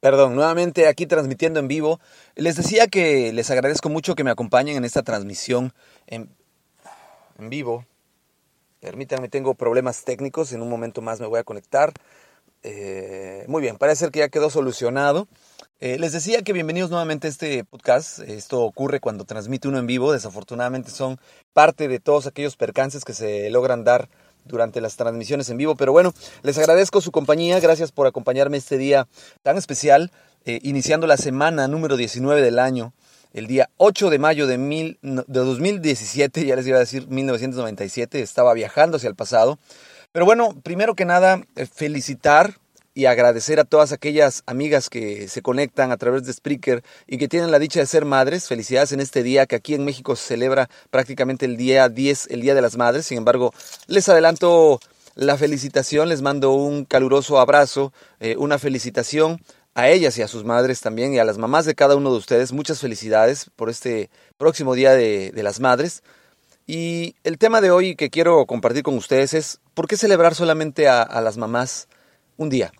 Perdón, nuevamente aquí transmitiendo en vivo. Les decía que les agradezco mucho que me acompañen en esta transmisión en, vivo. Permítanme, tengo problemas técnicos, en un momento más me voy a conectar. Eh, muy bien, parece que ya quedó solucionado. Eh, les decía que bienvenidos nuevamente a este podcast. Esto ocurre cuando transmite uno en vivo. Desafortunadamente son parte de todos aquellos percances que se logran dar durante las transmisiones en vivo. Pero bueno, les agradezco su compañía, gracias por acompañarme este día tan especial, eh, iniciando la semana número 19 del año, el día 8 de mayo de, mil, de 2017, ya les iba a decir 1997, estaba viajando hacia el pasado. Pero bueno, primero que nada, eh, felicitar y agradecer a todas aquellas amigas que se conectan a través de Spreaker y que tienen la dicha de ser madres. Felicidades en este día que aquí en México se celebra prácticamente el día 10, el Día de las Madres. Sin embargo, les adelanto la felicitación, les mando un caluroso abrazo, eh, una felicitación a ellas y a sus madres también y a las mamás de cada uno de ustedes. Muchas felicidades por este próximo Día de, las Madres. Y el tema de hoy que quiero compartir con ustedes es ¿por qué celebrar solamente a las mamás un día?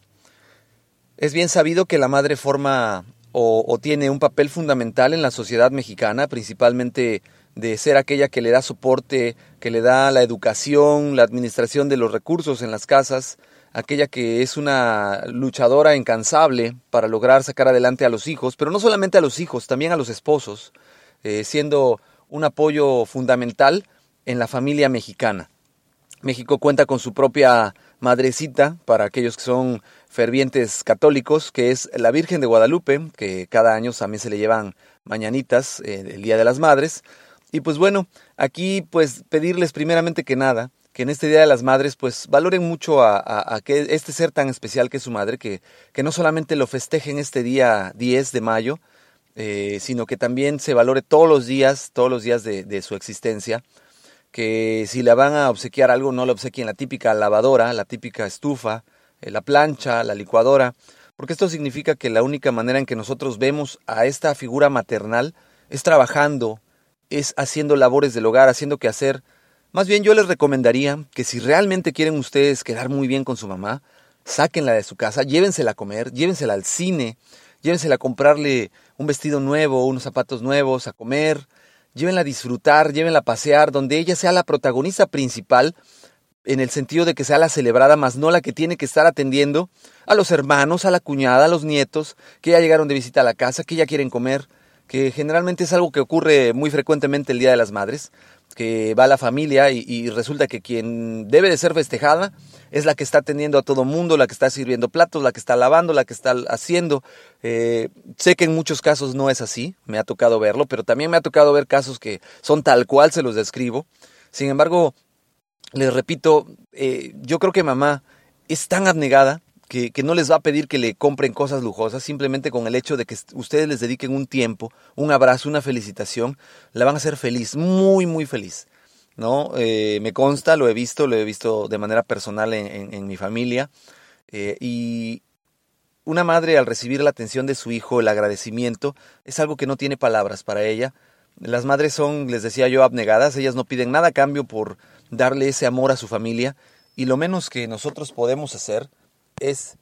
Es bien sabido que la madre forma o, tiene un papel fundamental en la sociedad mexicana, principalmente de ser aquella que le da soporte, que le da la educación, la administración de los recursos en las casas, aquella que es una luchadora incansable para lograr sacar adelante a los hijos, pero no solamente a los hijos, también a los esposos, eh, siendo un apoyo fundamental en la familia mexicana. México cuenta con su propia madrecita para aquellos que son fervientes católicos, que es la Virgen de Guadalupe, que cada año también se le llevan mañanitas, eh, el Día de las Madres. Y pues bueno, aquí pues pedirles primeramente que nada, que en este Día de las Madres pues valoren mucho a, este ser tan especial que es su madre, que, no solamente lo festejen este día 10 de mayo, eh, sino que también se valore todos los días, todos los días de su existencia, que si le van a obsequiar algo, no le obsequien. La típica lavadora, la típica estufa, eh, la plancha, la licuadora, porque esto significa que la única manera en que nosotros vemos a esta figura maternal es trabajando, es haciendo labores del hogar, haciendo que hacer. Más bien yo les recomendaría que si realmente quieren ustedes quedar muy bien con su mamá, sáquenla de su casa, llévensela a comer, llévensela al cine, llévensela a comprarle un vestido nuevo, unos zapatos nuevos, a comer, llévenla a disfrutar, llévenla a pasear, donde ella sea la protagonista principal en el sentido de que sea la celebrada, más no la que tiene que estar atendiendo a los hermanos, a la cuñada, a los nietos, que ya llegaron de visita a la casa, que ya quieren comer, que generalmente es algo que ocurre muy frecuentemente el Día de las Madres, que va la familia y, resulta que quien debe de ser festejada es la que está atendiendo a todo mundo, la que está sirviendo platos, la que está lavando, la que está haciendo. Eh, sé que en muchos casos no es así, me ha tocado verlo, pero también me ha tocado ver casos que son tal cual se los describo. Sin embargo, les repito, eh, yo creo que mamá es tan abnegada que, no les va a pedir que le compren cosas lujosas, simplemente con el hecho de que ustedes les dediquen un tiempo, un abrazo, una felicitación, la van a hacer feliz, muy, muy feliz. ¿no? Eh, me consta, lo he visto, lo he visto de manera personal en, mi familia. Eh, y una madre al recibir la atención de su hijo, el agradecimiento, es algo que no tiene palabras para ella. Las madres son, les decía yo, abnegadas, ellas no piden nada a cambio por darle ese amor a su familia y lo menos que nosotros podemos hacer es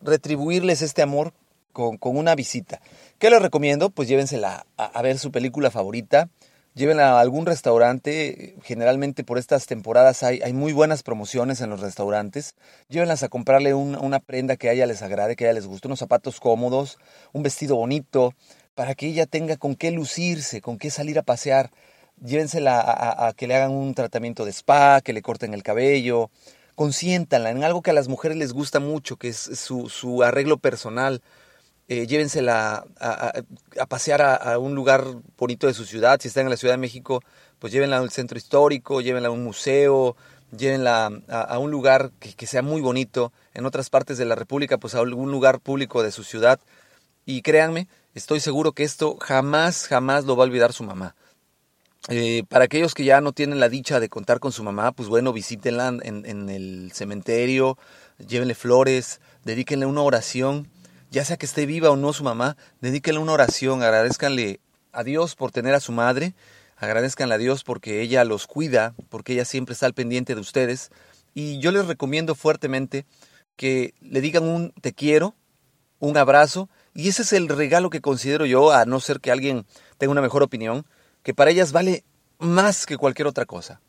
retribuirles este amor con, una visita. ¿Qué les recomiendo? Pues llévensela a, ver su película favorita, llévenla a algún restaurante, generalmente por estas temporadas hay, hay muy buenas promociones en los restaurantes, llévenlas a comprarle una prenda que a ella les agrade, que a ella les guste, unos zapatos cómodos, un vestido bonito, para que ella tenga con qué lucirse, con qué salir a pasear. Llévensela a que le hagan un tratamiento de spa, que le corten el cabello, consiéntanla en algo que a las mujeres les gusta mucho, que es su, su arreglo personal. Eh, llévensela a, pasear a, un lugar bonito de su ciudad. Si están en la Ciudad de México, pues llévenla al centro histórico, llévenla a un museo, llévenla a, un lugar que, sea muy bonito. En otras partes de la República, pues a algún lugar público de su ciudad. Y créanme, estoy seguro que esto jamás, jamás lo va a olvidar su mamá. Eh, para aquellos que ya no tienen la dicha de contar con su mamá, pues bueno, visítenla en, el cementerio, llévenle flores, dedíquenle una oración, ya sea que esté viva o no su mamá, dedíquenle una oración, agradezcanle a Dios por tener a su madre, agradezcanle a Dios porque ella los cuida, porque ella siempre está al pendiente de ustedes. Y yo les recomiendo fuertemente que le digan un te quiero, un abrazo, y ese es el regalo que considero yo, a no ser que alguien tenga una mejor opinión, que para ellas vale más que cualquier otra cosa.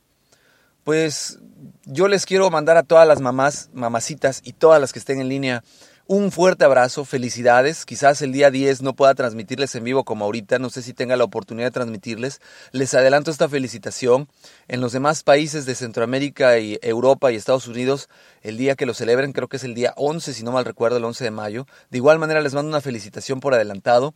Pues yo les quiero mandar a todas las mamás, mamacitas y todas las que estén en línea un fuerte abrazo, felicidades. Quizás el día 10 no pueda transmitirles en vivo como ahorita, no sé si tenga la oportunidad de transmitirles. Les adelanto esta felicitación. En los demás países de Centroamérica y Europa y Estados Unidos, el día que lo celebren, creo que es el día 11, si no mal recuerdo, el 11 de mayo. De igual manera les mando una felicitación por adelantado.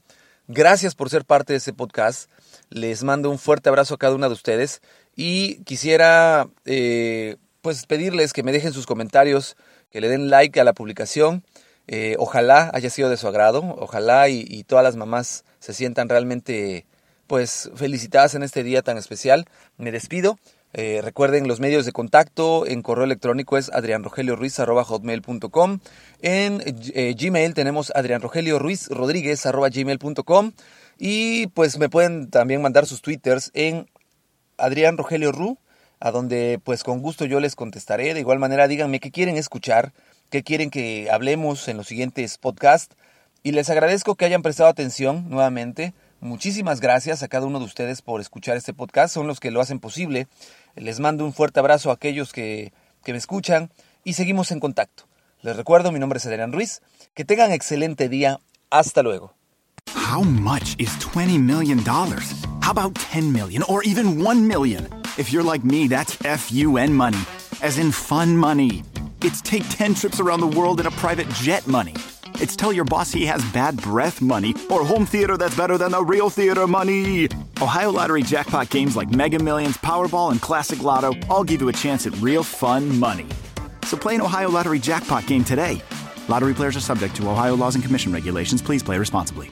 Gracias por ser parte de este podcast. Les mando un fuerte abrazo a cada una de ustedes y quisiera eh, pues pedirles que me dejen sus comentarios, que le den like a la publicación. Eh, ojalá haya sido de su agrado, ojalá y, todas las mamás se sientan realmente pues felicitadas en este día tan especial. Me despido. Eh, recuerden los medios de contacto en correo electrónico es adrianrogelioruiz.com. En eh, Gmail tenemos adrianrogelioruizrodríguez.gmail.com y pues me pueden también mandar sus twitters en Adrián Rogelio Ru, a donde pues con gusto yo les contestaré. De igual manera díganme qué quieren escuchar, qué quieren que hablemos en los siguientes podcasts. Y les agradezco que hayan prestado atención nuevamente. Muchísimas gracias a cada uno de ustedes por escuchar este podcast. Son los que lo hacen posible. Les mando un fuerte abrazo a aquellos que, me escuchan y seguimos en contacto. Les recuerdo, mi nombre es Adrián Ruiz. Que tengan excelente día. Hasta luego. How much is 20 million dollars? How about 10 million or even 1 million? If you're like me, that's FUN money, as in fun money. It's take 10 trips around the world in a private jet money. It's tell your boss he has bad breath money or home theater that's better than the real theater money. Ohio Lottery jackpot games like Mega Millions, Powerball, and Classic Lotto all give you a chance at real fun money. So play an Ohio Lottery jackpot game today. Lottery players are subject to Ohio laws and commission regulations. Please play responsibly.